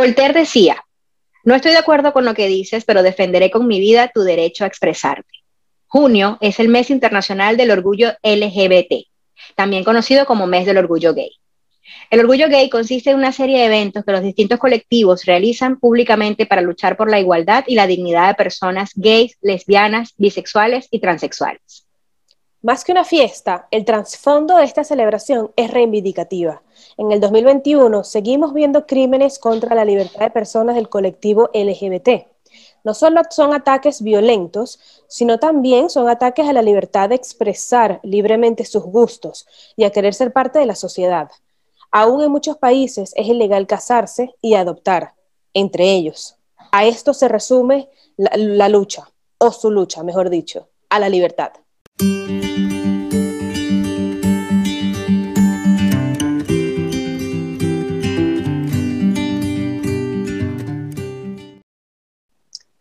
Voltaire decía, no estoy de acuerdo con lo que dices, pero defenderé con mi vida tu derecho a expresarte. Junio es el mes internacional del orgullo LGBT, también conocido como mes del orgullo gay. El orgullo gay consiste en una serie de eventos que los distintos colectivos realizan públicamente para luchar por la igualdad y la dignidad de personas gays, lesbianas, bisexuales y transexuales. Más que una fiesta, el trasfondo de esta celebración es reivindicativa. En el 2021 seguimos viendo crímenes contra la libertad de personas del colectivo LGBT. No solo son ataques violentos, sino también son ataques a la libertad de expresar libremente sus gustos y a querer ser parte de la sociedad. Aún en muchos países es ilegal casarse y adoptar, entre ellos. A esto se resume la, la lucha, o su lucha, mejor dicho, a la libertad.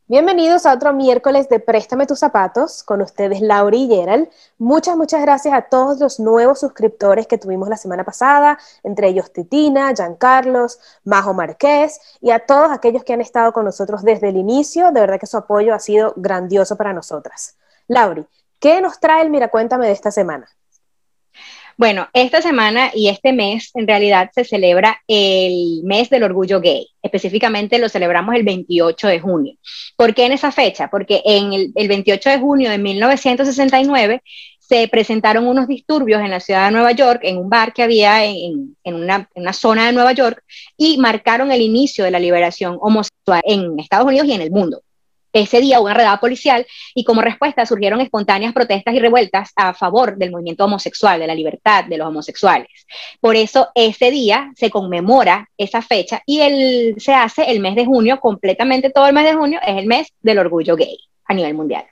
Bienvenidos a otro miércoles de Préstame tus zapatos con ustedes Laura y Gerald. Muchas, muchas gracias a todos los nuevos suscriptores que tuvimos la semana pasada, entre ellos Titina, Carlos, Majo Marqués y a todos aquellos que han estado con nosotros desde el inicio. De verdad que su apoyo ha sido grandioso para nosotras. Lauri, ¿qué nos trae el Mira Cuéntame de esta semana? Bueno, esta semana y este mes en realidad se celebra el mes del orgullo gay. Específicamente lo celebramos el 28 de junio. ¿Por qué en esa fecha? Porque en el, 28 de junio de 1969 se presentaron unos disturbios en la ciudad de Nueva York, en un bar que había en, una, en, una, zona de Nueva York, y marcaron el inicio de la liberación homosexual en Estados Unidos y en el mundo ese día una redada policial y como respuesta surgieron espontáneas protestas y revueltas a favor del movimiento homosexual, de la libertad de los homosexuales. Por eso ese día se conmemora esa fecha y se hace el mes de junio, completamente todo el mes de junio, es el mes del orgullo gay a nivel mundial.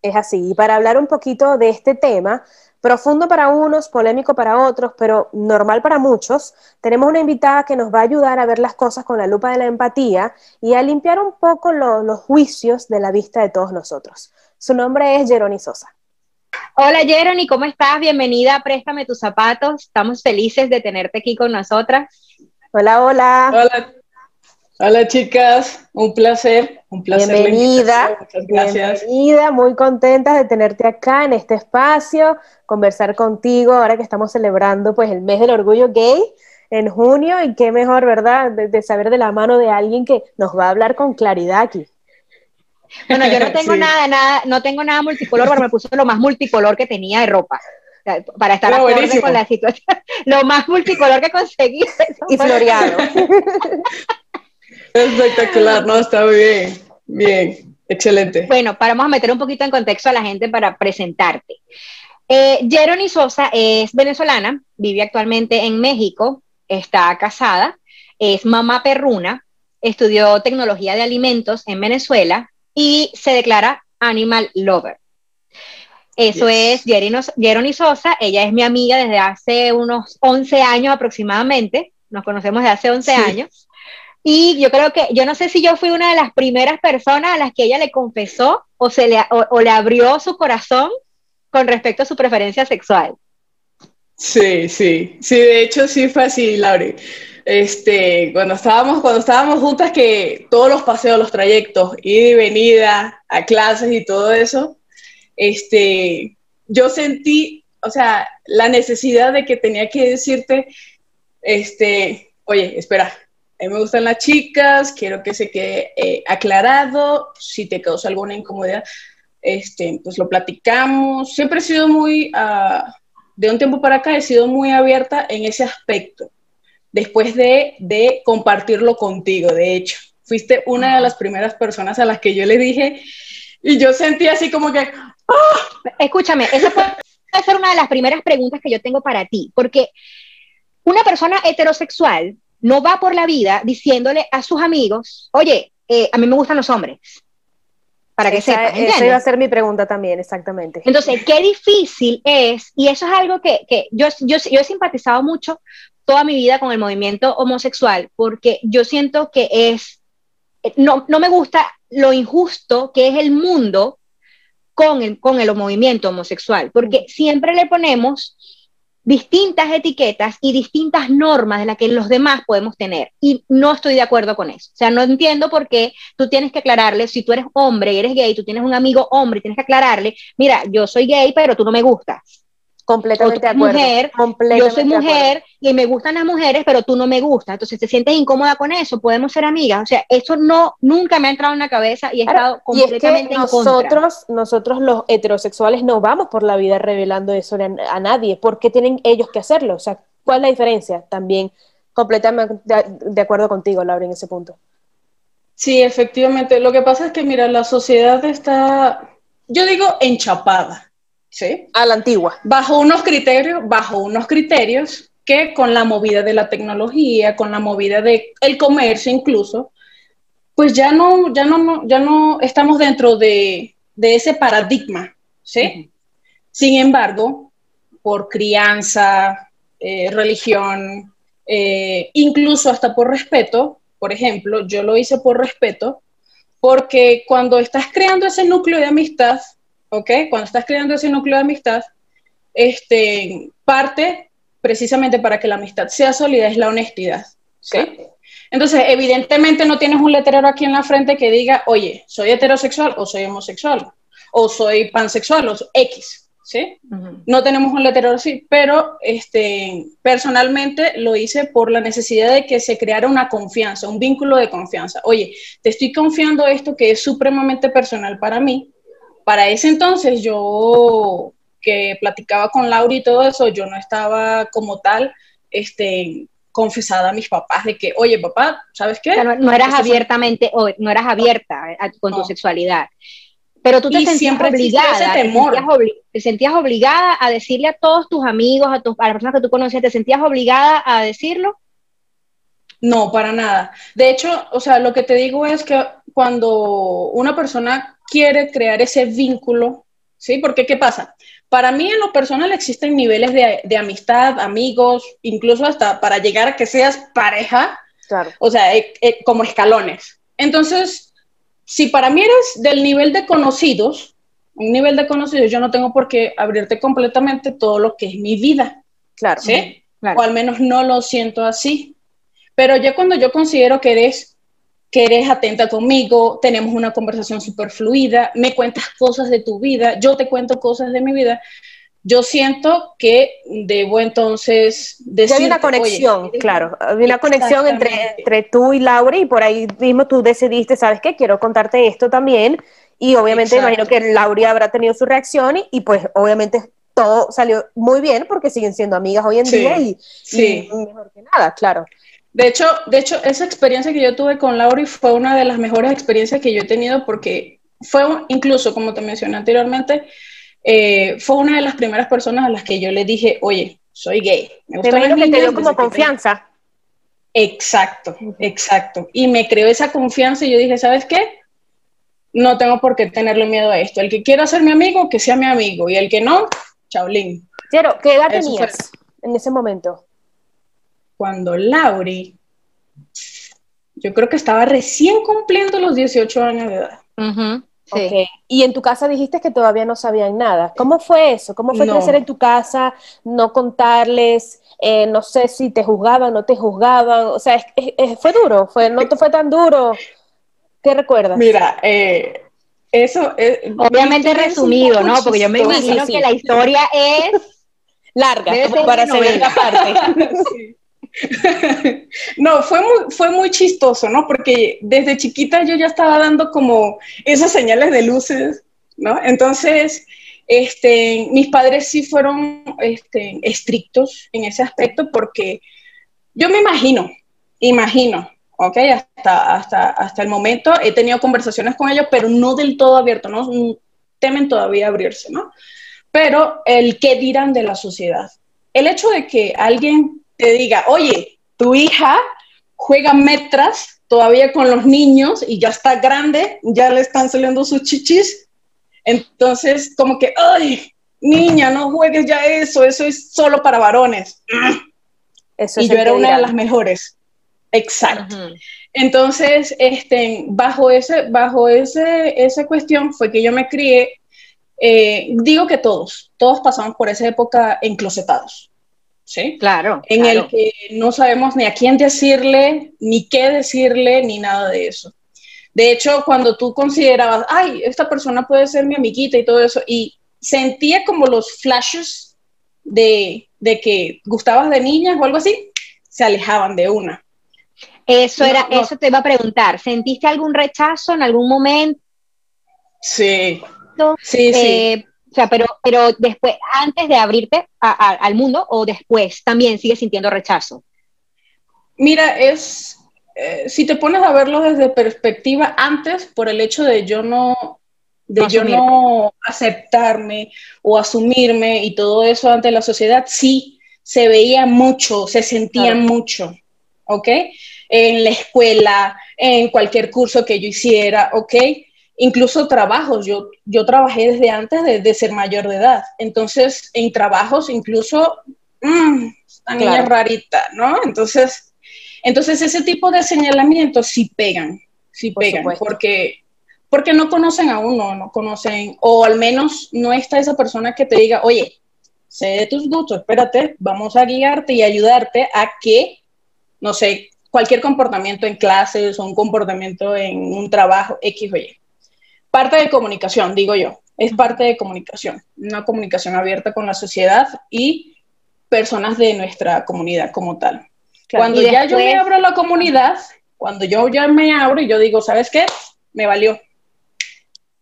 Es así, y para hablar un poquito de este tema, Profundo para unos, polémico para otros, pero normal para muchos, tenemos una invitada que nos va a ayudar a ver las cosas con la lupa de la empatía y a limpiar un poco los juicios de la vista de todos nosotros. Su nombre es Jeroni Sosa. Hola Jeroni, ¿cómo estás? Bienvenida Préstame tus zapatos. Estamos felices de tenerte aquí con nosotras. Hola, hola. Hola, Hola chicas, un placer, un placer. Bienvenida, muchas gracias. Bienvenida, muy contenta de tenerte acá en este espacio, conversar contigo ahora que estamos celebrando pues el mes del orgullo gay en junio y qué mejor, ¿verdad? De, saber de la mano de alguien que nos va a hablar con claridad aquí. Bueno, yo no tengo nada, nada, no tengo nada multicolor, pero me puse lo más multicolor que tenía de ropa para estar acorde con la situación. Lo más multicolor que conseguí. Y floreado. Espectacular, no, está muy bien, bien, excelente. Bueno, para vamos a meter un poquito en contexto a la gente para presentarte. Eh, Sosa es venezolana, vive actualmente en México, está casada, es mamá perruna, estudió tecnología de alimentos en Venezuela y se declara animal lover. Eso es Jerony Sosa, ella es mi amiga desde hace unos 11 años aproximadamente, nos conocemos desde hace 11 años. Y yo creo que, yo no sé si yo fui una de las primeras personas a las que ella le confesó o, se le, o, le abrió su corazón con respecto a su preferencia sexual. Sí, sí, sí, de hecho sí fue así, Laure. Este, cuando estábamos, cuando estábamos juntas, que todos los paseos, los trayectos, ida y venida a clases y todo eso, este, yo sentí, o sea, la necesidad de que tenía que decirte, este, oye, espera, a mí me gustan las chicas, quiero que se quede eh, aclarado, si te causa alguna incomodidad, este, pues lo platicamos. Siempre he sido muy, ah, de un tiempo para acá, he sido muy abierta en ese aspecto, después de, de compartirlo contigo, de hecho. Fuiste una de las primeras personas a las que yo le dije, y yo sentí así como que... ¡ah! Escúchame, esa puede ser una de las primeras preguntas que yo tengo para ti, porque una persona heterosexual no va por la vida diciéndole a sus amigos, oye, eh, a mí me gustan los hombres. Para que sepan. Esa iba a ser mi pregunta también, exactamente. Entonces, qué difícil es, y eso es algo que, yo, yo, yo he simpatizado mucho toda mi vida con el movimiento homosexual, porque yo siento que es, no, no me gusta lo injusto que es el mundo con el, con el movimiento homosexual, porque siempre le ponemos distintas etiquetas y distintas normas de las que los demás podemos tener. Y no estoy de acuerdo con eso. O sea, no entiendo por qué tú tienes que aclararle, si tú eres hombre y eres gay, tú tienes un amigo hombre y tienes que aclararle, mira, yo soy gay, pero tú no me gustas. Completamente de acuerdo. Mujer, yo soy mujer y me gustan las mujeres, pero tú no me gustas. Entonces te sientes incómoda con eso, podemos ser amigas. O sea, eso no, nunca me ha entrado en la cabeza y he estado completamente y nosotros, Nosotros los heterosexuales no vamos por la vida revelando eso a, nadie. ¿Por qué tienen ellos que hacerlo? O sea, ¿cuál es la diferencia? También completamente de, de acuerdo contigo, Laura, en ese punto. Sí, efectivamente. Lo que pasa es que, mira, la sociedad está, yo digo, enchapada ¿sí? A la antigua. Bajo unos criterios, bajo unos criterios que con la movida de la tecnología, con la movida del el comercio incluso, pues ya no, ya no, ya no estamos dentro de, de ese paradigma, ¿sí? Sin embargo, por crianza, eh, religión, eh, incluso hasta por respeto, por ejemplo, yo lo hice por respeto, porque cuando estás creando ese núcleo de amistad, ¿ok? Cuando estás creando ese núcleo de amistad, este, parte precisamente para que la amistad sea sólida es la honestidad, ¿sí? Entonces, evidentemente no tienes un letrero aquí en la frente que diga, oye, soy heterosexual o soy homosexual, o soy pansexual o X, ¿sí? No tenemos un letrero así, pero este, personalmente lo hice por la necesidad de que se creara una confianza, un vínculo de confianza. Oye, te estoy confiando esto que es supremamente personal para mí, para ese entonces yo que platicaba con Laura y todo eso, yo no estaba como tal, este, confesada a mis papás de que, oye, papá, ¿sabes qué? no, eras abiertamente, o no eras abierta con tu sexualidad. Pero tú te sentías obligada, Te, sentías obligada a decirle a todos tus amigos, a, tus, a las personas que tú conocías, ¿te sentías obligada a decirlo? No, para nada. De hecho, o sea, lo que te digo es que cuando una persona quiere crear ese vínculo, ¿sí? Porque, ¿qué pasa? Para mí en lo personal existen niveles de, amistad, amigos, incluso hasta para llegar a que seas pareja, claro. o sea, eh, eh, como escalones. Entonces, si para mí eres del nivel de conocidos, un nivel de conocidos, yo no tengo por qué abrirte completamente todo lo que es mi vida. Claro. ¿Sí? O al menos no lo siento así. Pero ya cuando yo considero que eres que eres atenta conmigo, tenemos una conversación súper fluida, me cuentas cosas de tu vida, yo te cuento cosas de mi vida. Yo siento que debo entonces decir. Hay una conexión, claro. Hay una conexión entre, entre tú y Laura, y por ahí mismo tú decidiste, ¿sabes qué? Quiero contarte esto también. Y obviamente imagino que Laura habrá tenido su reacción, y, pues obviamente todo salió muy bien porque siguen siendo amigas hoy en día y, y mejor que nada, claro. De hecho, de hecho, esa experiencia que yo tuve con Lauri fue una de las mejores experiencias que yo he tenido porque fue incluso, como te mencioné anteriormente, eh, fue una de las primeras personas a las que yo le dije, oye, soy gay. Me gusta que te dio como confianza. Exacto, exacto. Y me creó esa confianza y yo dije, ¿sabes qué? No tengo por qué tenerle miedo a esto. El que quiera ser mi amigo, que sea mi amigo. Y el que no, chaulín. Pero, ¿qué edad tenías en ese momento? Cuando Lauri, yo creo que estaba recién cumpliendo los 18 años de edad. Y en tu casa dijiste que todavía no sabían nada. ¿Cómo fue eso? ¿Cómo fue crecer en tu casa, no contarles? Eh, no sé si te juzgaban, no te juzgaban. O sea, fue duro, fue, no te fue tan duro. ¿Qué recuerdas? Mira, eh, eso es... Obviamente resumido, ¿no? Porque yo me imagino que la historia es larga, para segunda parte. sí. no, fue muy, fue muy chistoso, ¿no? Porque desde chiquita yo ya estaba dando como esas señales de luces, ¿no? Entonces, este, mis padres sí fueron este, estrictos en ese aspecto porque yo me imagino, imagino, ¿ok? Hasta, hasta, hasta el momento he tenido conversaciones con ellos, pero no del todo abierto, ¿no? Temen todavía abrirse, ¿no? Pero el qué dirán de la sociedad. El hecho de que alguien te diga, oye, tu hija juega metras todavía con los niños y ya está grande, ya le están saliendo sus chichis. Entonces, como que, ay, niña, no juegues ya eso, eso es solo para varones. Eso y yo era una de las mejores. Exacto. Entonces, este, bajo, ese, bajo ese, esa cuestión fue que yo me crié. Eh, digo que todos, todos pasamos por esa época enclosetados. ¿Sí? Claro. En claro. el que no sabemos ni a quién decirle, ni qué decirle, ni nada de eso. De hecho, cuando tú considerabas, ay, esta persona puede ser mi amiguita y todo eso, y sentía como los flashes de, de que gustabas de niñas o algo así, se alejaban de una. Eso No, era, no. eso te iba a preguntar. ¿Sentiste algún rechazo en algún momento? Sí, sí, sí. O sea, pero, pero después, antes de abrirte a- a- al mundo o después, también sigues sintiendo rechazo. Mira, es, eh, si te pones a verlo desde perspectiva, antes, por el hecho de yo no, de No yo no aceptarme o asumirme y todo eso ante la sociedad, sí, se veía mucho, se sentía Claro. mucho, ¿ok? En la escuela, en cualquier curso que yo hiciera, ¿ok? Incluso trabajos, yo, yo trabajé desde antes de, de ser mayor de edad, entonces en trabajos incluso, mm, esta niña Claro. rarita, ¿no? Entonces, entonces ese tipo de señalamientos sí pegan, sí Por pegan, supuesto. porque, porque no conocen a uno, no conocen, o al menos no está esa persona que te diga, oye, sé de tus gustos, espérate, vamos a guiarte y ayudarte a que, no sé, cualquier comportamiento en clases o un comportamiento en un trabajo X o Y. Parte de comunicación, digo yo, es parte de comunicación, una comunicación abierta con la sociedad y personas de nuestra comunidad como tal. Claro. Cuando ya yo me abro la comunidad, cuando yo ya me abro y yo digo, ¿sabes qué? Me valió.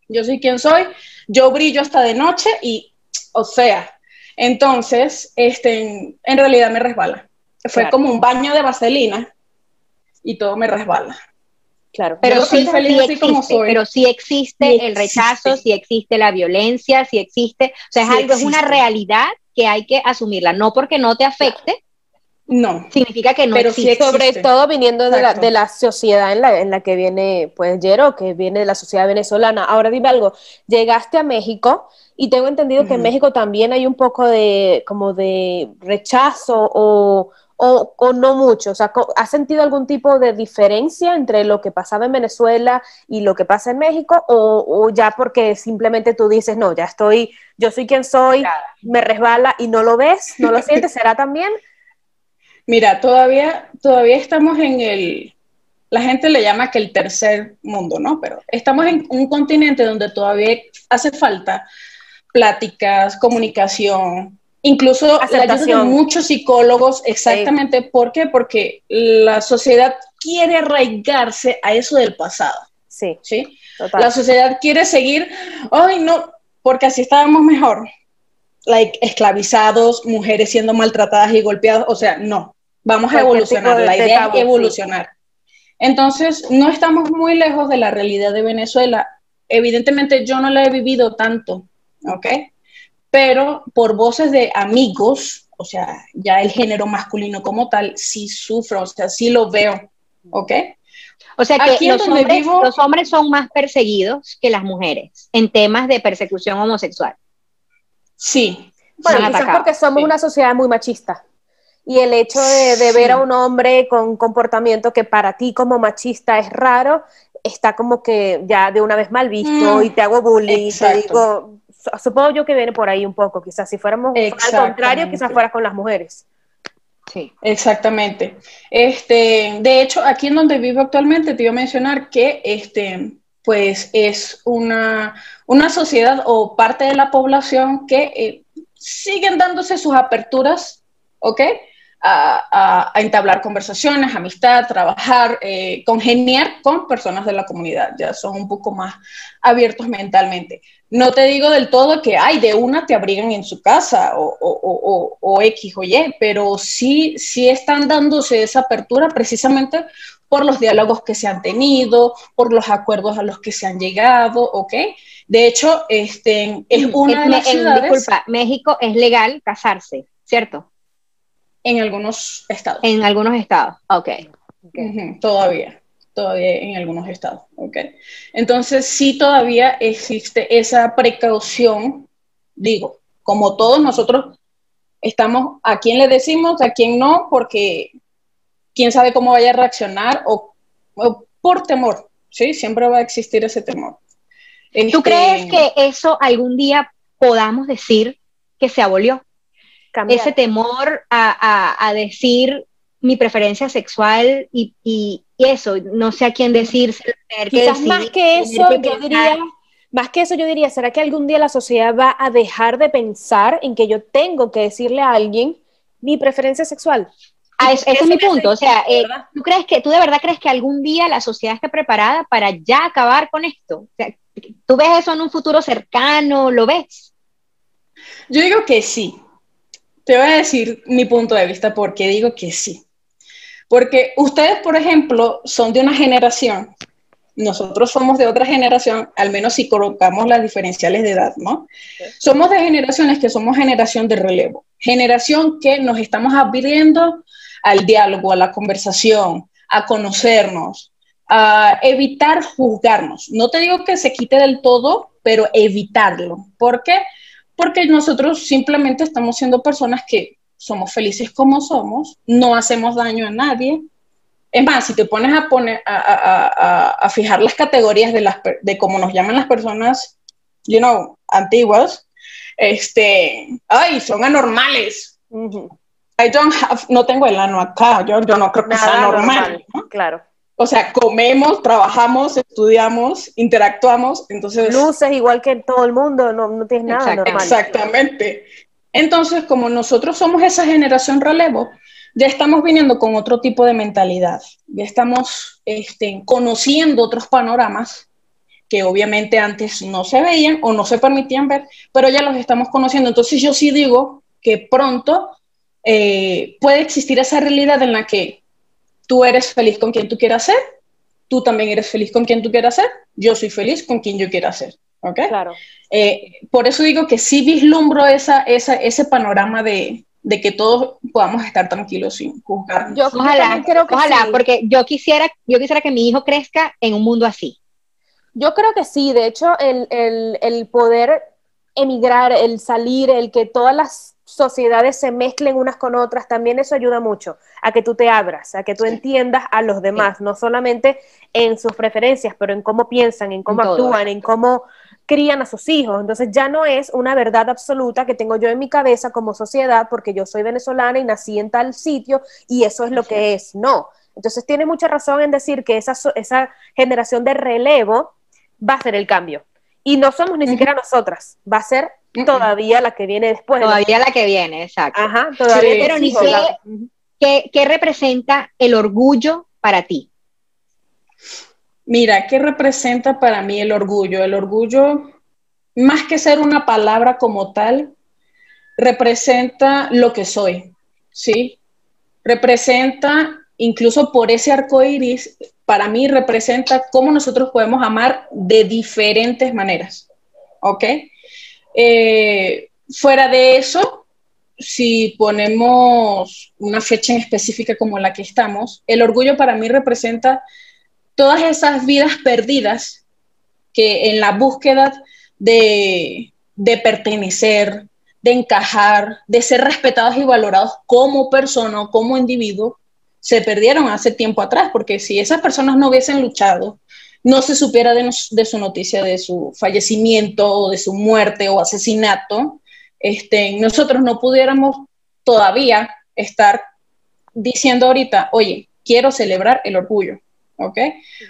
Yo soy quien soy, yo brillo hasta de noche y, o sea, entonces, este, en, en realidad me resbala. Fue Claro. como un baño de vaselina y todo me resbala. Claro. Pero sí, soy feliz sí así como existe, soy. pero sí existe Sí el rechazo, sí existe la violencia, sí existe, o sea, es Sí algo, es una realidad que hay que asumirla, no porque no te afecte, No, significa que no Pero sí. Sobre todo viniendo de la, de la sociedad en la, en la que viene, pues, Jero, que viene de la sociedad venezolana. Ahora dime algo, llegaste a México y tengo entendido que en. México también hay un poco de, como de rechazo o, o, o no mucho. O sea, ¿has sentido algún tipo de diferencia entre lo que pasaba en Venezuela y lo que pasa en México? O, o ya porque simplemente tú dices, no, ya estoy, yo soy quien soy, me resbala y no lo ves, no lo sientes, ¿será también? Mira, todavía, todavía estamos en el, la gente le llama que el tercer mundo, ¿no? Pero estamos en un continente donde todavía hace falta pláticas, comunicación, incluso la ayuda de Aceptación. muchos psicólogos, exactamente. ¿Por qué? Porque la sociedad quiere arraigarse a eso del pasado, Sí, ¿sí? total. La sociedad quiere seguir, ay, no, porque así estábamos mejor. Like, esclavizados, mujeres siendo maltratadas y golpeadas, o sea, no, vamos a evolucionar, la de idea es sí. evolucionar. Entonces, no estamos muy lejos de la realidad de Venezuela. Evidentemente yo no la he vivido tanto, ¿ok? Pero por voces de amigos, o sea, ya el género masculino como tal, sí sufro, o sea, sí lo veo, ¿ok? O sea que Aquí los donde hombres, vivo- los hombres son más perseguidos que las mujeres en temas de persecución homosexual. Sí. Bueno, quizás atacados, porque somos sí. una sociedad muy machista. Y el hecho de, de ver Sí. a un hombre con comportamiento que para ti como machista es raro, está como que ya de una vez mal visto Mm, y te hago bullying. y Te exacto. digo, supongo yo que viene por ahí un poco, quizás si fuéramos al contrario, quizás fuera con las mujeres. Sí. Exactamente. Este, de hecho, aquí en donde vivo actualmente, te iba a mencionar que este, pues es una, una sociedad o parte de la población que eh, siguen dándose sus aperturas, ¿ok? A, entablar conversaciones, amistad, trabajar, eh, congeniar con personas de la comunidad. Ya son un poco más abiertos mentalmente. No te digo del todo que, ay, de una te abrigan en su casa o, o- o- o- o X o Y, pero sí, sí están dándose esa apertura precisamente por los diálogos que se han tenido, por los acuerdos a los que se han llegado, ¿ok? De hecho, este, es una de las en- ciudades disculpa, México es legal casarse, ¿cierto? En algunos estados. En algunos estados. Ok. Ujú, todavía, todavía en algunos estados, ¿ok? Entonces sí todavía existe esa precaución, digo, como todos nosotros estamos, a quién le decimos, a quién no, porque quién sabe cómo vaya a reaccionar o, o por temor, ¿sí? Siempre va a existir ese temor. ¿Tú Este, crees que eso algún día podamos decir que se abolió? Ese temor a, decir mi preferencia sexual y, eso, no sé a quién decirse. Quizás más que eso, yo diría, más que eso yo diría, ¿será que algún día la sociedad va a dejar de pensar en que yo tengo que decirle a alguien mi preferencia sexual? Ah, ese es mi punto, o sea, eh, ¿tú crees que, tú de verdad crees que algún día la sociedad esté preparada para ya acabar con esto? O sea, ¿Tú ves eso en un futuro cercano? ¿Lo ves? Yo digo que sí. Te voy a decir mi punto de vista porque digo que sí. Porque ustedes, por ejemplo, son de una generación, nosotros somos de otra generación, al menos si colocamos las diferenciales de edad, ¿no? Somos de generaciones que somos generación de relevo, generación que nos estamos abriendo al diálogo, a la conversación, a conocernos, a evitar juzgarnos. No te digo que se quite del todo, pero evitarlo. ¿Por qué? Porque nosotros simplemente estamos siendo personas que somos felices como somos, no hacemos daño a nadie. Es más, si te pones a, poner, a, fijar las categorías de, las, de cómo nos llaman las personas, you know, antiguas, este, ay, son anormales. I don't have, no tengo el ano acá, yo, yo no creo que sea normal. Claro. O sea, comemos, trabajamos, estudiamos, interactuamos, entonces... Luces igual que todo el mundo, no, no tienes nada normal. Exactamente. Entonces, como nosotros somos esa generación relevo, ya estamos viniendo con otro tipo de mentalidad, ya estamos este, conociendo otros panoramas que obviamente antes no se veían o no se permitían ver, pero ya los estamos conociendo. Entonces yo sí digo que pronto eh, puede existir esa realidad en la que tú eres feliz con quien tú quieras ser, tú también eres feliz con quien tú quieras ser, yo soy feliz con quien yo quiera ser. ¿Ok? Claro. Eh, por eso digo que sí vislumbro esa, esa, ese panorama de, de, que todos podamos estar tranquilos sin juzgar. Yo, ojalá, creo que ojalá porque yo quisiera, yo quisiera que mi hijo crezca en un mundo así. Yo creo que sí, de hecho, el, el, el poder emigrar, el salir, el que todas las sociedades se mezclen unas con otras, también eso ayuda mucho a que tú te abras, a que tú entiendas a los demás, no solamente en sus preferencias, pero en cómo piensan, en cómo actúan, en cómo crían a sus hijos. Entonces ya no es una verdad absoluta que tengo yo en mi cabeza como sociedad porque yo soy venezolana y nací en tal sitio y eso es lo que es. No. Entonces tiene mucha razón en decir que esa, esa generación de relevo va a ser el cambio. Y no somos ni siquiera nosotras, va a ser todavía la que viene después. Todavía la que viene, exacto. Ajá, todavía. Pero ni qué, qué, representa el orgullo para ti? Mira, ¿qué representa para mí el orgullo? El orgullo, más que ser una palabra como tal, representa lo que soy, ¿sí? Representa, incluso por ese arco iris, para mí representa cómo nosotros podemos amar de diferentes maneras, ¿ok? Eh, fuera de eso, si ponemos una fecha en específica como la que estamos, el orgullo para mí representa todas esas vidas perdidas que en la búsqueda de, de pertenecer, de encajar, de ser respetados y valorados como persona o como individuo, se perdieron hace tiempo atrás, porque si esas personas no hubiesen luchado, no se supiera de, su noticia de su fallecimiento o de su muerte o asesinato, este, nosotros no pudiéramos todavía estar diciendo ahorita, oye, quiero celebrar el orgullo, ¿ok?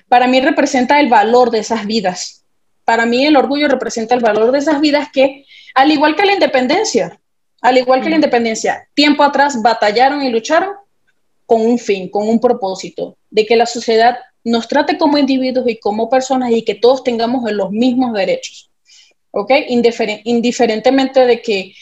Para mí representa el valor de esas vidas. Para mí el orgullo representa el valor de esas vidas que, al igual que la independencia, al igual que la independencia, tiempo atrás batallaron y lucharon con un fin, con un propósito, de que la sociedad nos trate como individuos y como personas y que todos tengamos los mismos derechos. ¿Ok? indiferentemente de que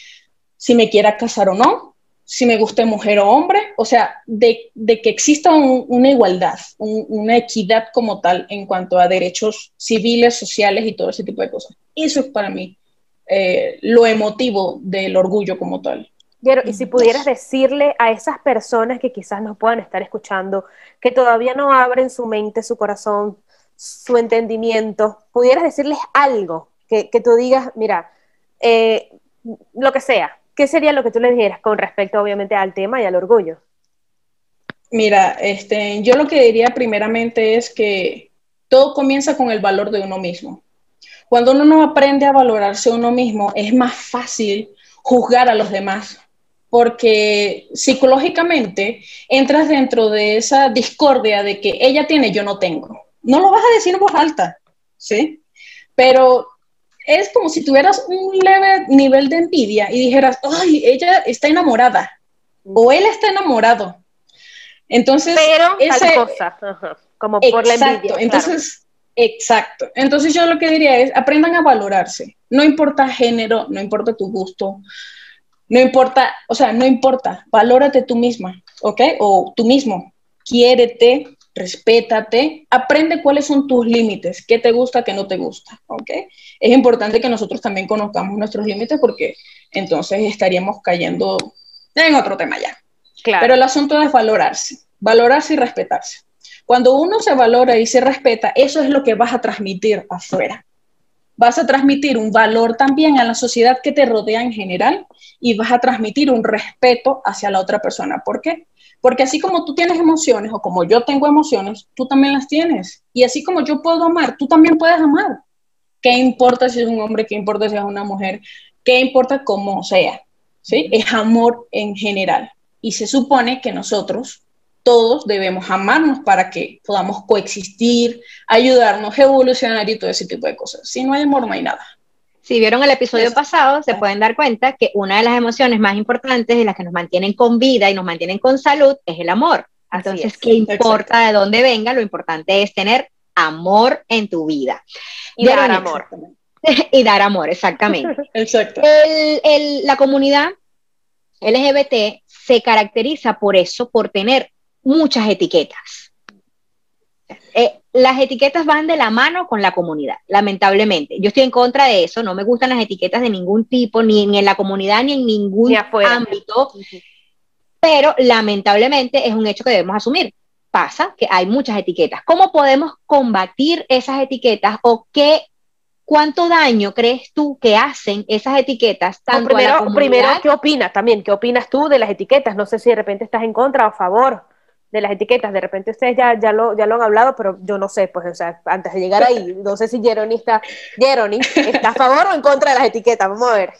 si me quiera casar o no, si me guste mujer o hombre, o sea, de, que exista una igualdad, una equidad como tal en cuanto a derechos civiles, sociales y todo ese tipo de cosas. Eso es para mí eh, lo emotivo del orgullo como tal y si pudieras decirle a esas personas que quizás nos puedan estar escuchando, que todavía no abren su mente, su corazón, su entendimiento, pudieras decirles algo que, tú digas, mira, eh, lo que sea, ¿qué sería lo que tú le dijeras con respecto obviamente al tema y al orgullo? Mira, este, yo lo que diría primeramente es que todo comienza con el valor de uno mismo. Cuando uno no aprende a valorarse a uno mismo, es más fácil juzgar a los demás porque psicológicamente entras dentro de esa discordia de que ella tiene, yo no tengo. No lo vas a decir en voz alta, ¿sí? Pero es como si tuvieras un leve nivel de envidia y dijeras, ay, ella está enamorada o él está enamorado. Entonces, pero esa cosa, como por la envidia. Entonces, exacto. Entonces yo lo que diría es, aprendan a valorarse. No importa género, no importa tu gusto, no importa, o sea, no importa, valórate tú misma, ¿ok? O tú mismo, quiérete, respétate, aprende cuáles son tus límites, qué te gusta, qué no te gusta, ¿ok? Es importante que nosotros también conozcamos nuestros límites porque entonces estaríamos cayendo en otro tema ya. Claro. Pero el asunto es valorarse, valorarse y respetarse. Cuando uno se valora y se respeta, eso es lo que vas a transmitir afuera. Vas a transmitir un valor también a la sociedad que te rodea en general y vas a transmitir un respeto hacia la otra persona. ¿Por qué? Porque así como tú tienes emociones o como yo tengo emociones, tú también las tienes. Y así como yo puedo amar, tú también puedes amar. ¿Qué importa si es un hombre? ¿Qué importa si es una mujer? ¿Qué importa cómo sea? ¿Sí? Es amor en general. Y se supone que nosotros todos debemos amarnos para que podamos coexistir, ayudarnos, evolucionar y todo ese tipo de cosas. Si no hay amor, no hay nada. Si vieron el episodio pasado, se pueden dar cuenta que una de las emociones más importantes y las que nos mantienen con vida y nos mantienen con salud es el amor. Entonces, ¿qué importa de dónde venga? Lo importante es tener amor en tu vida. Y dar amor. y dar amor, exactamente. Exacto. la comunidad LGBT se caracteriza por eso, por tener muchas etiquetas. Eh, las etiquetas van de la mano con la comunidad, lamentablemente. Yo estoy en contra de eso, no me gustan las etiquetas de ningún tipo, ni en la comunidad, ni en ningún ámbito, pero lamentablemente es un hecho que debemos asumir. Pasa que hay muchas etiquetas. ¿Cómo podemos combatir esas etiquetas o qué, cuánto daño crees tú que hacen esas etiquetas? Tanto primero, primero, ¿qué opinas también? ¿Qué opinas tú de las etiquetas? No sé si de repente estás en contra o a favor de las etiquetas. De repente ustedes ya, ya, lo, ya lo han hablado, pero yo no sé, pues, o sea, antes de llegar ahí, no sé si Jeroni está, Jeroni, ¿está a favor o en contra de las etiquetas? Vamos a ver.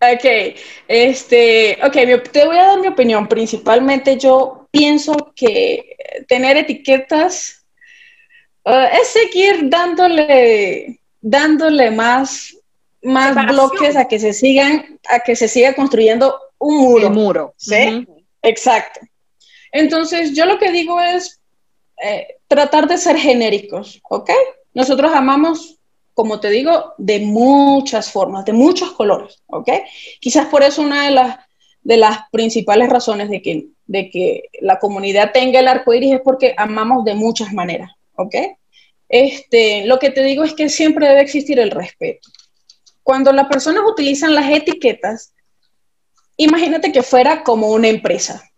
Ok, este, ok, te voy a dar mi opinión. Principalmente yo pienso que tener etiquetas uh, es seguir dándole, dándole más, más bloques a que se sigan, a que se siga construyendo un muro. muro. ¿Sí? Exacto. Entonces, yo lo que digo es eh, tratar de ser genéricos, ¿ok? Nosotros amamos, como te digo, de muchas formas, de muchos colores, ¿ok? Quizás por eso una de las, de las principales razones de que, de que la comunidad tenga el arco iris es porque amamos de muchas maneras, ¿ok? Este, lo que te digo es que siempre debe existir el respeto. Cuando las personas utilizan las etiquetas, imagínate que fuera como una empresa,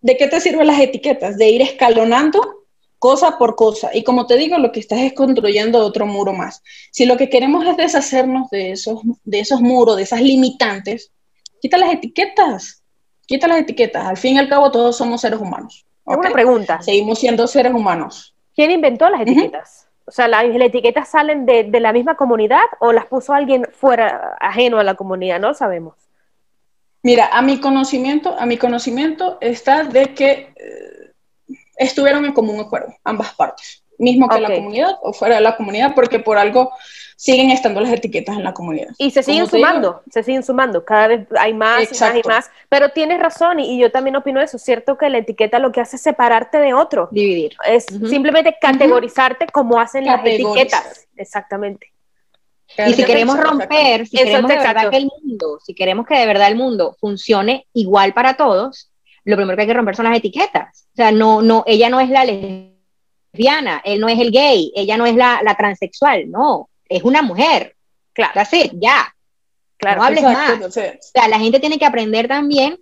¿de qué te sirven las etiquetas? De ir escalonando cosa por cosa. Y como te digo, lo que estás es construyendo otro muro más. Si lo que queremos es deshacernos de esos, de esos muros, de esas limitantes, quita las etiquetas. Quita las etiquetas. Al fin y al cabo, todos somos seres humanos. Una pregunta. Seguimos siendo seres humanos. ¿Quién inventó las etiquetas? O sea, ¿las, etiquetas salen de, de, la misma comunidad o las puso alguien fuera, ajeno a la comunidad? No lo sabemos. Mira, a mi conocimiento, a mi conocimiento está de que eh, estuvieron en común acuerdo, ambas partes, mismo que la comunidad o fuera de la comunidad, porque por algo siguen estando las etiquetas en la comunidad. Y se siguen sumando, se siguen sumando, cada vez hay más y más y más, pero tienes razón y, yo también opino eso, cierto que la etiqueta lo que hace es separarte de otro. Dividir. Es simplemente categorizarte como hacen las etiquetas. Exactamente. Y si queremos romper, si queremos de verdad que el mundo, si queremos que de verdad el mundo funcione igual para todos, lo primero que hay que romper son las etiquetas. O sea, no, no, ella no es la lesbiana, él no es el gay, ella no es la, transexual, no, es una mujer. Claro. Así, ya. Claro, no hables más. O sea, la gente tiene que aprender también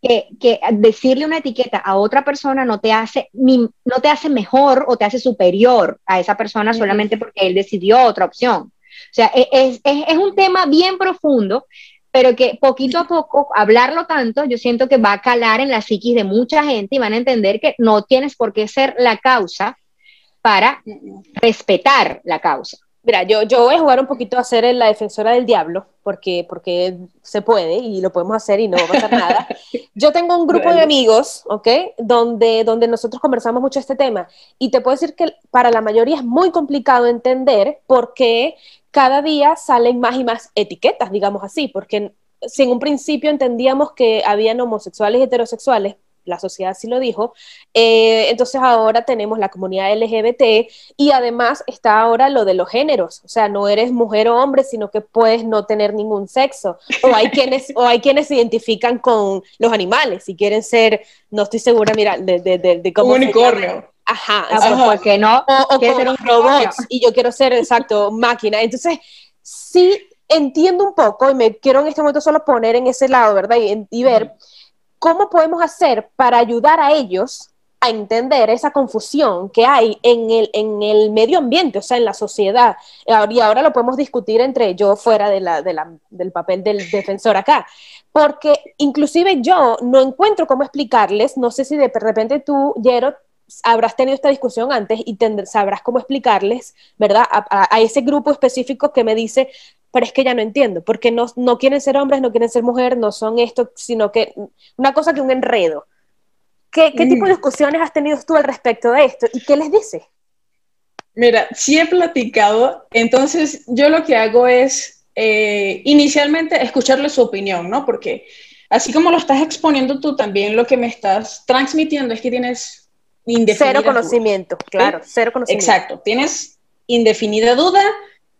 que, que, decirle una etiqueta a otra persona no te hace no te hace mejor o te hace superior a esa persona solamente porque él decidió otra opción. O sea, e, es, es, es un tema bien profundo, pero que poquito a poco, hablarlo tanto, yo siento que va a calar en la psiquis de mucha gente y van a entender que no tienes por qué ser la causa para respetar la causa. Mira, yo, yo voy a jugar un poquito a ser la defensora del diablo, porque, porque se puede y lo podemos hacer y no va a pasar nada. Yo tengo un grupo de amigos, ¿ok? Donde, donde nosotros conversamos mucho este tema y te puedo decir que para la mayoría es muy complicado entender por qué cada día salen más y más etiquetas, digamos así, porque si en un principio entendíamos que habían homosexuales y heterosexuales, la sociedad sí lo dijo. Eh, entonces ahora tenemos la comunidad LGBT y además está ahora lo de los géneros, o sea, no eres mujer o hombre, sino que puedes no tener ningún sexo. O hay quienes, o hay quienes se identifican con los animales y quieren ser, no estoy segura, mira, de, de, de, cómo... Un unicornio. Ajá, Ajá. porque no, o, quiero ser un robot y yo quiero ser, exacto, máquina. Entonces, sí entiendo un poco y me quiero en este momento solo poner en ese lado, ¿verdad? Y, y ver ¿cómo podemos hacer para ayudar a ellos a entender esa confusión que hay en el, en el medio ambiente, o sea, en la sociedad? Y ahora lo podemos discutir entre yo fuera de la, del papel del defensor acá, porque inclusive yo no encuentro cómo explicarles, no sé si de repente tú, Jero, habrás tenido esta discusión antes y sabrás cómo explicarles, ¿verdad? a, ese grupo específico que me dice, pero es que ya no entiendo, porque no, no quieren ser hombres, no quieren ser mujeres, no son esto, sino que una cosa que un enredo. ¿Qué, qué tipo de mm. discusiones has tenido tú al respecto de esto y qué les dices? Mira, sí he platicado, entonces yo lo que hago es eh, inicialmente escucharle su opinión, ¿no? Porque así como lo estás exponiendo tú también, lo que me estás transmitiendo es que tienes Cero conocimiento, claro, cero conocimiento. Exacto, tienes indefinida duda,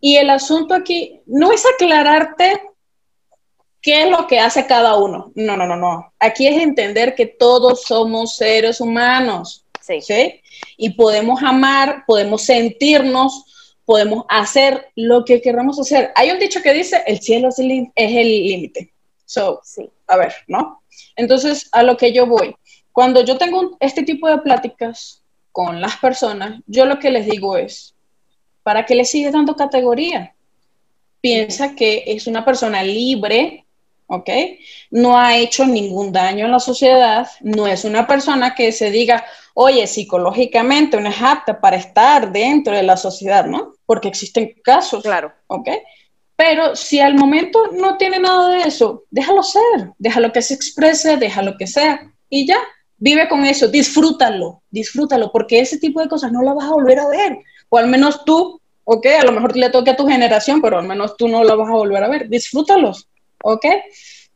y el asunto aquí no es aclararte qué es lo que hace cada uno. No, no, no, no. Aquí es entender que todos somos seres humanos. Sí. Y podemos amar, podemos sentirnos, podemos hacer lo que queramos hacer. Hay un dicho que dice, el cielo es el límite. So, sí. a ver, ¿no? Entonces, a lo que yo voy. Cuando yo tengo este tipo de pláticas con las personas, yo lo que les digo es, ¿para qué le sigue dando categoría? Piensa que es una persona libre, ¿ok? No ha hecho ningún daño en la sociedad, no es una persona que se diga, oye, psicológicamente no es apta para estar dentro de la sociedad, ¿no? Porque existen casos, claro. ¿ok? Pero si al momento no tiene nada de eso, déjalo ser, déjalo que se exprese, déjalo que sea y ya, vive con eso, disfrútalo, disfrútalo, porque ese tipo de cosas no la vas a volver a ver o al menos tú, ok, a lo mejor le toque a tu generación, pero al menos tú no lo vas a volver a ver, disfrútalos, ok.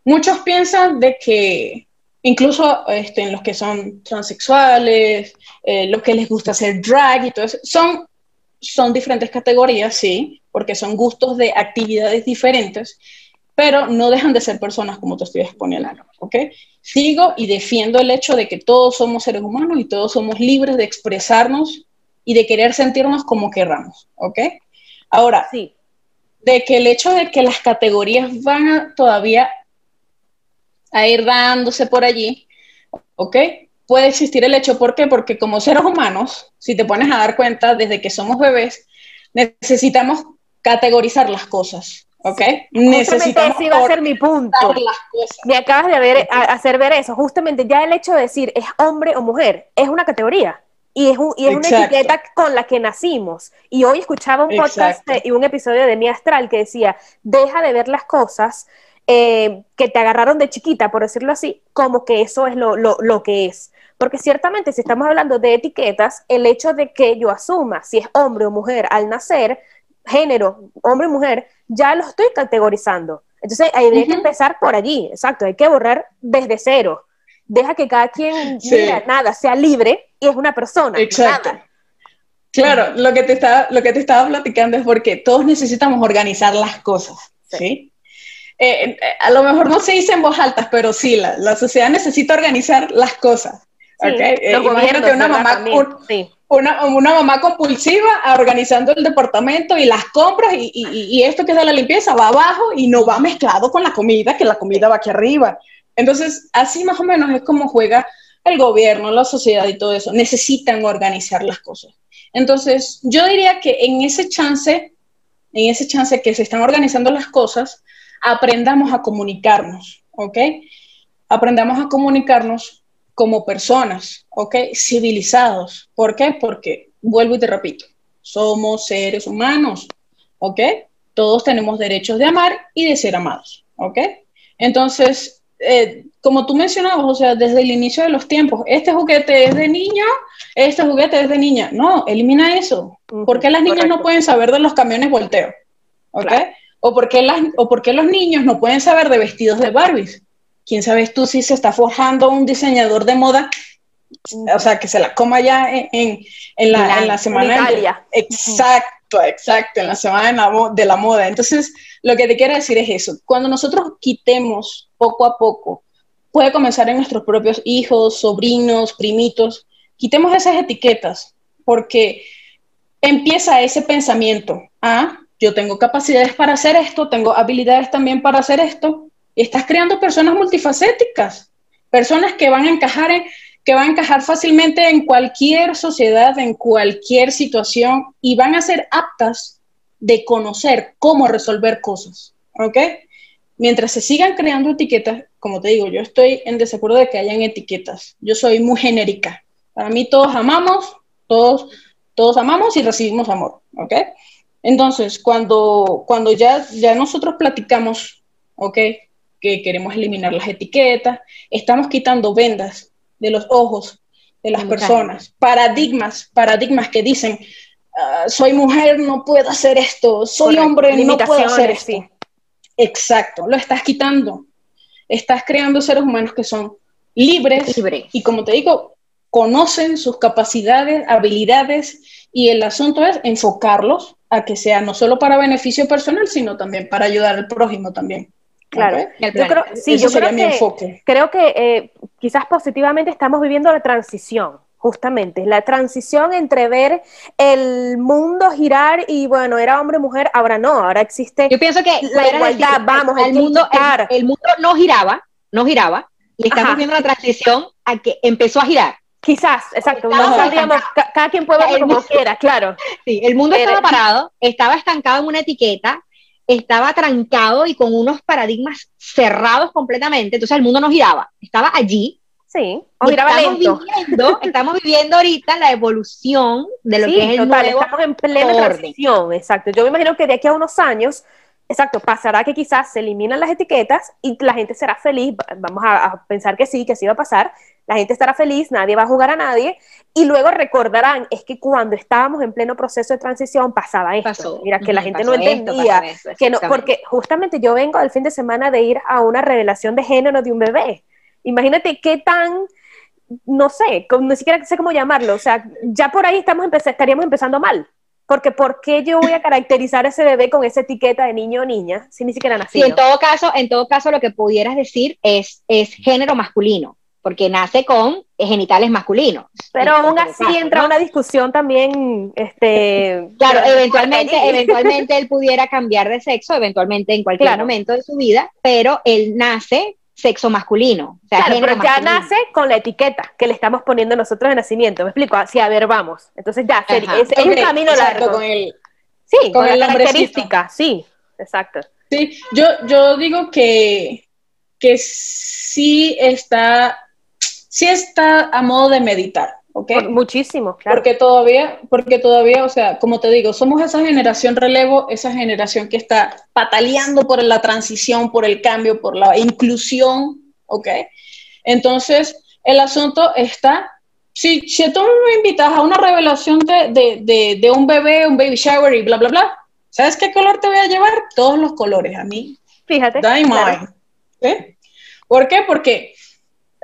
Muchos piensan de que incluso este, en los que son transexuales, eh, los que les gusta hacer drag y todo eso, son, son diferentes categorías, sí, porque son gustos de actividades diferentes, pero no dejan de ser personas como te estoy exponiendo, ¿ok? Sigo y defiendo el hecho de que todos somos seres humanos y todos somos libres de expresarnos y de querer sentirnos como querramos, ¿ok? Ahora, sí. de que el hecho de que las categorías van todavía a ir dándose por allí, ¿ok? Puede existir el hecho, ¿por qué? Porque como seres humanos, si te pones a dar cuenta, desde que somos bebés, necesitamos categorizar las cosas, ¿ok? Necesitamos ese iba a ser mi punto. Me acabas de hacer ver eso. Justamente ya el hecho de decir es hombre o mujer es una categoría. Y es, y es una etiqueta con la que nacimos. Y hoy escuchaba un podcast y un episodio de Mi Astral que decía, deja de ver las cosas eh, que te agarraron de chiquita, por decirlo así, como que eso es lo, lo, lo que es. Porque ciertamente si estamos hablando de etiquetas, el hecho de que yo asuma si es hombre o mujer al nacer, género, hombre o mujer, ya lo estoy categorizando. Entonces, hay que empezar por allí, exacto, hay que borrar desde cero deja que cada quien, nada, sea libre y es una persona. Exacto. Claro, lo que, te estaba, lo que te estaba platicando es porque todos necesitamos organizar las cosas, ¿sí? Eh, eh, a lo mejor no se dice en voz alta, pero sí, la, la sociedad necesita organizar las cosas. ¿okay? Eh, imagínate una mamá, una, una, mamá compulsiva organizando el departamento y las compras y, y, esto que es de la limpieza va abajo y no va mezclado con la comida, que la comida va aquí arriba. Entonces, así más o menos es como juega el gobierno, la sociedad y todo eso. Necesitan organizar las cosas. Entonces, yo diría que en ese chance, en ese chance que se están organizando las cosas, aprendamos a comunicarnos, ¿ok? Aprendamos a comunicarnos como personas, ¿ok? Civilizados. ¿Por qué? Porque, vuelvo y te repito, somos seres humanos. ¿ok? Todos tenemos derechos de amar y de ser amados, ¿ok? Entonces, eh, como tú mencionabas, o sea, desde el inicio de los tiempos, este juguete es de niño, este juguete es de niña. No, elimina eso. ¿Por qué las niñas no pueden saber de los camiones volteo? ¿Ok? ¿O, por qué las, ¿O por qué los niños no pueden saber de vestidos de Barbies? ¿Quién sabes tú si se está forjando un diseñador de moda? O sea, que se la coma ya en, la, en la, semana. De, exacto, exacto, en la semana de la moda. Entonces, lo que te quiero decir es eso. Cuando nosotros quitemos poco a poco, puede comenzar en nuestros propios hijos, sobrinos, primitos, quitemos esas etiquetas, porque empieza ese pensamiento, ah, yo tengo capacidades para hacer esto, tengo habilidades también para hacer esto, estás creando personas multifacéticas, personas que van a encajar que van a encajar fácilmente en cualquier sociedad, en cualquier situación y van a ser aptas de conocer cómo resolver cosas, ¿ok? Mientras se sigan creando etiquetas, como te digo, yo estoy en desacuerdo de que hayan etiquetas. Yo soy muy genérica. Para mí todos amamos, todos, todos amamos y recibimos amor, ¿ok? Entonces, cuando, cuando ya, ya nosotros platicamos, ¿ok? Que queremos eliminar las etiquetas, estamos quitando vendas de los ojos de las personas, paradigmas, paradigmas que dicen, Ah, soy mujer, no puedo hacer esto, soy hombre, no puedo hacer esto. Exacto, lo estás quitando. Estás creando seres humanos que son libres y como te digo, conocen sus capacidades, habilidades y el asunto es enfocarlos a que sea no solo para beneficio personal, sino también para ayudar al prójimo también. Claro, yo creo, sí, yo creo que, creo que eh, quizás positivamente estamos viviendo la transición Justamente, la transición entre ver el mundo girar y bueno, era hombre mujer, ahora no, ahora existe Yo pienso que la igualdad, vamos, el, mundo, el, mundo no giraba, no giraba, y estamos viendo la transición a que empezó a girar. Quizás, exacto, no sabríamos, cada quien puede verlo como quiera, claro. Sí, el mundo estaba parado, estaba estancado en una etiqueta, estaba trancado y con unos paradigmas cerrados completamente, entonces el mundo no giraba, estaba allí, Sí, o estamos Viviendo, estamos viviendo ahorita la evolución de lo que es el nuevo estamos en plena transición, exacto. Yo me imagino que de aquí a unos años, exacto, pasará que quizás se eliminan las etiquetas y la gente será feliz, vamos a, pensar que sí, que sí va a pasar, la gente estará feliz, nadie va a jugar a nadie, y luego recordarán, es que cuando estábamos en pleno proceso de transición pasaba esto, mira, que la gente no entendía, que no, porque justamente yo vengo el fin de semana de ir a una revelación de género de un bebé, Imagínate qué tan, no sé, ni siquiera sé cómo llamarlo, o sea, ya por ahí estamos estaríamos empezando mal. Porque ¿por qué yo voy a caracterizar a ese bebé con esa etiqueta de niño o niña si ni siquiera nació? Sí, en todo caso, en todo caso lo que pudieras decir es, es género masculino, porque nace con genitales masculinos. Pero aún así entra una discusión también, este... Claro, eventualmente, eventualmente él pudiera cambiar de sexo, eventualmente en cualquier momento de su vida, pero él nace sexo masculino. claro, pero ya nace con la etiqueta que le estamos poniendo nosotros de nacimiento. ¿Me explico? Así, a ver, vamos. Entonces ya, es, un camino largo. Con el, sí, con, la característica, sí, exacto. Sí, yo, yo digo que, que sí está, sí está a modo de meditar. ¿Okay? Muchísimo, claro. Porque todavía, porque todavía, o sea, como te digo, somos esa generación relevo, esa generación que está pataleando por la transición, por el cambio, por la inclusión, ¿ok? Entonces, el asunto está, si, si tú me invitas a una revelación de, de, de, de un bebé, un baby shower y bla, bla, bla, ¿sabes qué color te voy a llevar? Todos los colores, a mí. Fíjate. Claro. ¿Por qué? Porque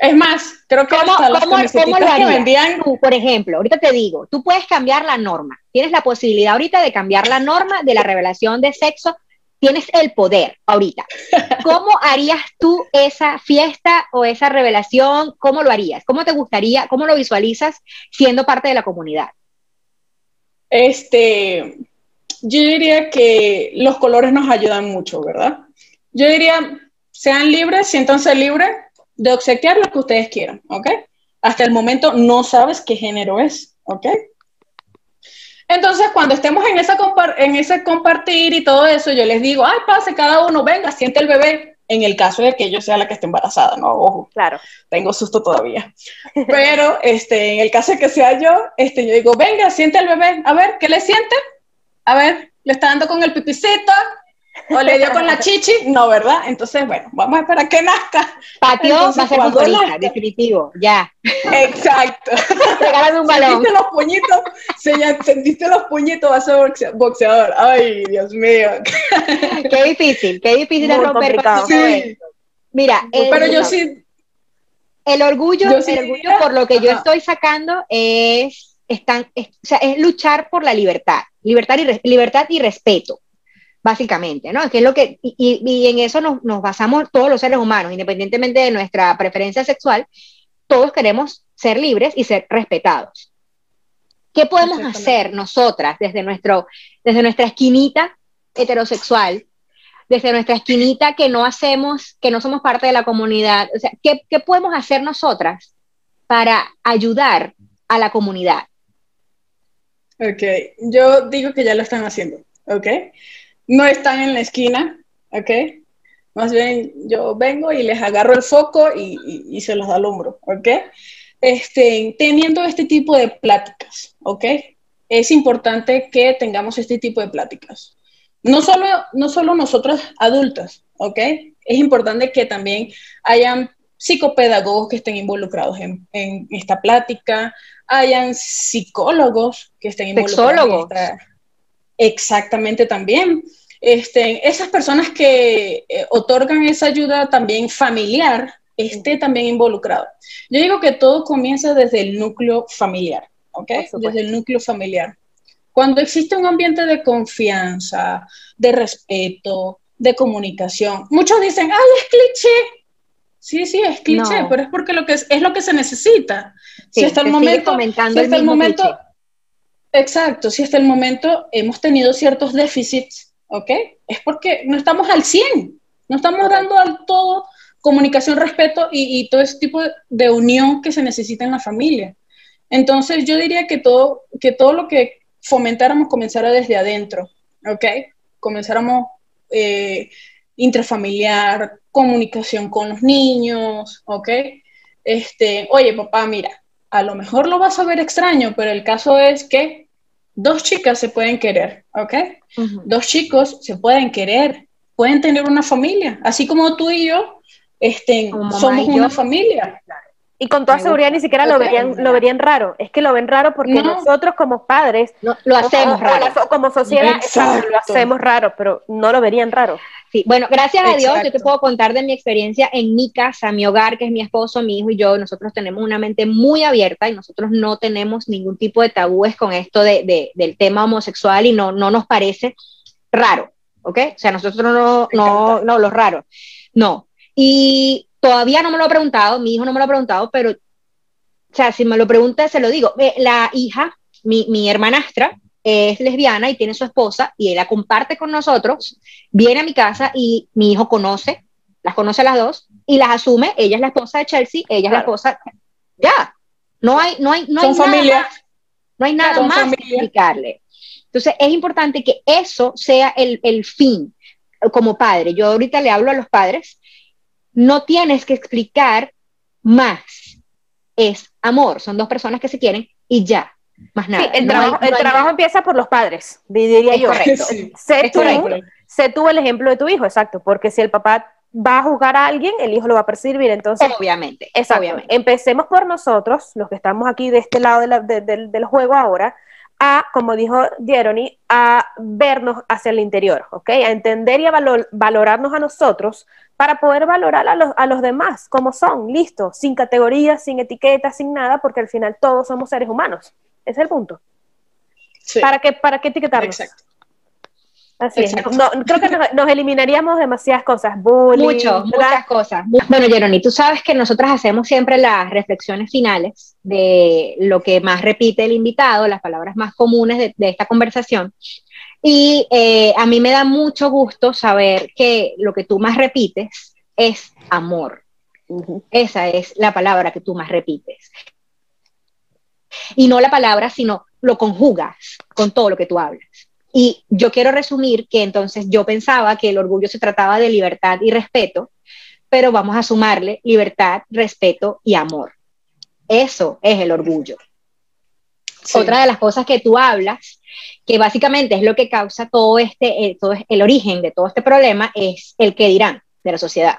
es más, creo que ¿Cómo, hasta ¿cómo, ¿cómo lo vendían... Tú, por ejemplo, ahorita te digo, tú puedes cambiar la norma. Tienes la posibilidad ahorita de cambiar la norma de la revelación de sexo. Tienes el poder ahorita. ¿Cómo harías tú esa fiesta o esa revelación? ¿Cómo lo harías? ¿Cómo te gustaría? ¿Cómo lo visualizas siendo parte de la comunidad? Este, yo diría que los colores nos ayudan mucho, ¿verdad? Yo diría, sean libres, siéntanse libres, de obsequiar lo que ustedes quieran, ¿ok? Hasta el momento no sabes qué género es, ¿ok? Entonces, cuando estemos en, esa en ese compartir y todo eso, yo les digo, ay, pase cada uno, venga, siente el bebé, en el caso de que yo sea la que esté embarazada, ¿no? Ojo, claro. Tengo susto todavía. Pero este, en el caso de que sea yo, este, yo digo, venga, siente el bebé, a ver, ¿qué le siente? A ver, le está dando con el pipicito, o le dio con la chichi, no, ¿verdad? Entonces, bueno, vamos a esperar que nazca. Patio va a ser futbolista, definitivo, ya. Exacto. Regálame un balón. Los puñitos, se, sentiste los puñitos, va a ser boxeador. Ay, Dios mío. Qué difícil, qué difícil es romper con sí. Mira, pero yo sí. El orgullo, el orgullo por lo que yo estoy sacando es, están, es, o sea, es luchar por la libertad, libertad y, libertad y respeto básicamente, ¿no? Que es lo que, y, y en eso nos, nos, basamos todos los seres humanos, independientemente de nuestra preferencia sexual, todos queremos ser libres y ser respetados. ¿Qué podemos hacer nosotras desde, nuestro, desde nuestra esquinita heterosexual, desde nuestra esquinita que no hacemos, que no somos parte de la comunidad? O sea, ¿qué, qué podemos hacer nosotras para ayudar a la comunidad? Ok, yo digo que ya lo están haciendo, ¿ok? No están en la esquina, ¿ok? Más bien yo vengo y les agarro el foco y, se los da al hombro, ¿ok? Este, teniendo este tipo de pláticas, ¿ok? Es importante que tengamos este tipo de pláticas. No solo, no solo nosotros adultas, ¿ok? Es importante que también hayan psicopedagogos que estén involucrados en, esta plática, hayan psicólogos que estén involucrados. En Exactamente también. Este, esas personas que eh, otorgan esa ayuda también familiar esté también involucrado. Yo digo que todo comienza desde el núcleo familiar, ¿ok? Desde el núcleo familiar. Cuando existe un ambiente de confianza, de respeto, de comunicación, muchos dicen, ay, es cliché. Sí, sí, es cliché, pero es porque lo que es, es lo que se necesita. si hasta el momento, si hasta el momento, exacto, si hasta el momento hemos tenido ciertos déficits ¿ok? Es porque no estamos al 100, no estamos dando al todo comunicación, respeto y, todo ese tipo de, unión que se necesita en la familia. Entonces yo diría que todo, que todo lo que fomentáramos comenzara desde adentro, ¿ok? Comenzáramos eh, intrafamiliar, comunicación con los niños, ¿ok? Este, oye papá, mira, a lo mejor lo vas a ver extraño, pero el caso es que dos chicas se pueden querer, ¿ok? Dos chicos se pueden querer, pueden tener una familia, así como tú y yo este, somos una familia. Y con toda seguridad ni siquiera lo verían, lo verían raro. Es que lo ven raro porque nosotros como padres lo hacemos raro. como sociedad lo hacemos raro, pero no lo verían raro. Sí, bueno, gracias a Dios yo te puedo contar de mi experiencia en mi casa, mi hogar, que es mi esposo, mi hijo y yo. Nosotros tenemos una mente muy abierta y nosotros no tenemos ningún tipo de tabúes con esto de, del tema homosexual y no, no nos parece raro, ¿ok? O sea, nosotros no, no, no, los raros, no. Y Todavía no me lo ha preguntado, mi hijo no me lo ha preguntado, pero, o sea, si me lo pregunta, se lo digo. La hija, mi, mi hermanastra, es lesbiana y tiene su esposa y él la comparte con nosotros, viene a mi casa y mi hijo conoce, las conoce a las dos y las asume, ella es la esposa de Chelsea, ella es la esposa, ya, no hay, no hay, no hay familia. nada no hay nada más que explicarle. Entonces es importante que eso sea el, el fin como padre. Yo ahorita le hablo a los padres no tienes que explicar más. Es amor, son dos personas que se quieren y ya, más nada. el, trabajo, empieza por los padres, diría yo. Correcto. Sé, tú, el ejemplo de tu hijo, exacto, porque si el papá va a juzgar a alguien, el hijo lo va a percibir, entonces... Obviamente, obviamente. Empecemos por nosotros, los que estamos aquí de este lado del juego ahora, a, como dijo Jeremy, a vernos hacia el interior, ¿ok? A entender y a valorarnos a nosotros para poder valorar a los, a los demás como son, listo, sin categorías, sin etiquetas, sin nada, porque al final todos somos seres humanos. Ese es el punto. ¿Para qué, para qué etiquetarnos? Exacto. Así es. creo que nos, eliminaríamos demasiadas cosas. Mucho, muchas cosas. Bueno, Jeroni, tú sabes que nosotras hacemos siempre las reflexiones finales de lo que más repite el invitado, las palabras más comunes de, esta conversación. Y eh, a mí me da mucho gusto saber que lo que tú más repites es amor. Esa es la palabra que tú más repites. Y no la palabra, sino lo conjugas con todo lo que tú hablas. Y yo quiero resumir que entonces yo pensaba que el orgullo se trataba de libertad y respeto, pero vamos a sumarle libertad, respeto y amor. Eso es el orgullo. Otra de las cosas que tú hablas, que básicamente es lo que causa todo este, eh, todo el origen de todo este problema, es el que dirán de la sociedad.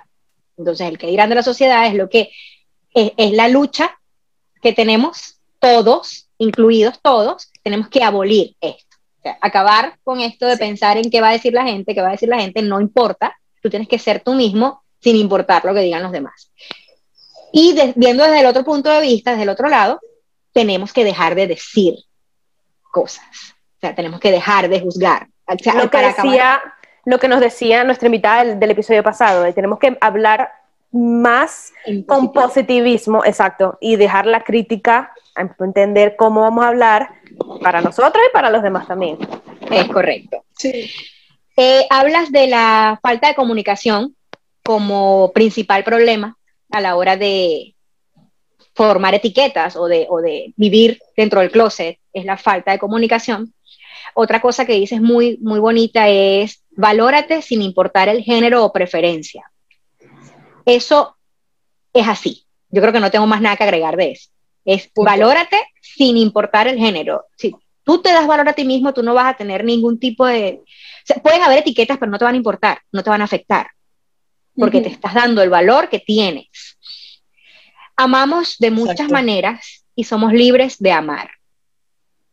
Entonces, el que dirán de la sociedad es lo que es, la lucha que tenemos todos, incluidos todos, tenemos que abolir esto. Acabar con esto de pensar en qué va a decir la gente, qué va a decir la gente, no importa, tú tienes que ser tú mismo sin importar lo que digan los demás. Y viendo desde el otro punto de vista, desde el otro lado, tenemos que dejar de decir cosas. O sea, tenemos que dejar de juzgar. lo, que decía, lo que nos decía nuestra invitada del, episodio pasado, tenemos que hablar más con positivismo, exacto, y dejar la crítica, entender cómo vamos a hablar para nosotros y para los demás también. Es correcto. Sí. Eh, hablas de la falta de comunicación como principal problema a la hora de formar etiquetas o de, o de vivir dentro del closet, es la falta de comunicación. Otra cosa que dices muy, muy bonita es, valórate sin importar el género o preferencia. Eso es así. Yo creo que no tengo más nada que agregar de eso. Es valórate sin importar el género. Si tú te das valor a ti mismo, tú no vas a tener ningún tipo de... pueden haber etiquetas, pero no te van a importar, no te van a afectar, porque te estás dando el valor que tienes. Amamos de muchas maneras y somos libres de amar.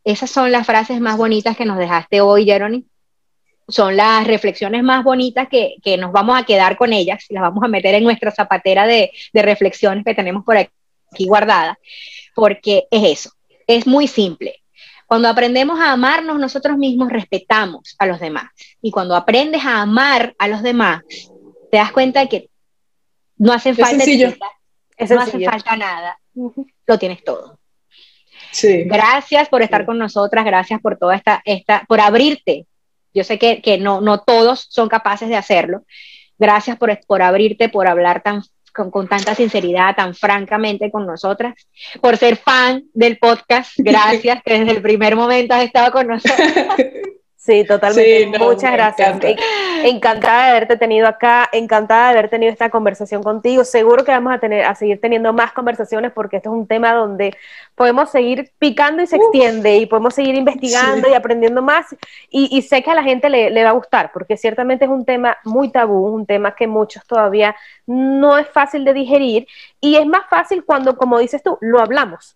Esas son las frases más bonitas que nos dejaste hoy, Jeremy son las reflexiones más bonitas que, nos vamos a quedar con ellas y las vamos a meter en nuestra zapatera de, reflexiones que tenemos por aquí guardada, porque es eso, es muy simple. Cuando aprendemos a amarnos nosotros mismos, respetamos a los demás. Y cuando aprendes a amar a los demás, te das cuenta de que no hace falta, no hace falta nada, lo tienes todo. Gracias por estar con nosotras, gracias por toda esta, esta, por abrirte yo sé que, que no, no todos son capaces de hacerlo. Gracias por, por abrirte, por hablar tan, con, con, tanta sinceridad, tan francamente con nosotras, por ser fan del podcast. Gracias, que desde el primer momento has estado con nosotros. Sí, totalmente. Muchas gracias. Encantada de haberte tenido acá, encantada de haber tenido esta conversación contigo. Seguro que vamos a tener a seguir teniendo más conversaciones porque esto es un tema donde podemos seguir picando y se extiende y podemos seguir investigando y aprendiendo más. Y, sé que a la gente le, le va a gustar porque ciertamente es un tema muy tabú, un tema que muchos todavía no es fácil de digerir y es más fácil cuando, como dices tú, lo hablamos.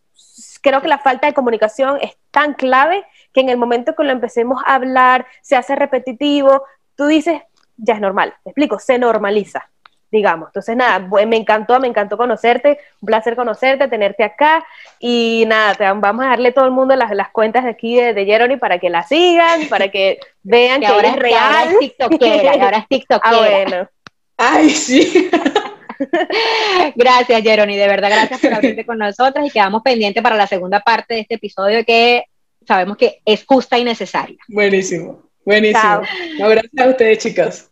Creo que la falta de comunicación es tan clave que en el momento que lo empecemos a hablar se hace repetitivo, tú dices, ya es normal, te explico, se normaliza, digamos. Entonces, nada, me encantó, me encantó conocerte, un placer conocerte, tenerte acá, y nada, te, vamos a darle todo el mundo las, las cuentas de aquí de, de Jeremy para que la sigan, para que vean que, ahora es real. Ahora es tiktokera, ahora es tiktokera. Ah, bueno. Ay, sí. gracias, Jeremy, de verdad, gracias por abrirte con nosotras y quedamos pendientes para la segunda parte de este episodio que sabemos que es justa y necesaria. Buenísimo, buenísimo. Chao. No, gracias a ustedes, chicas.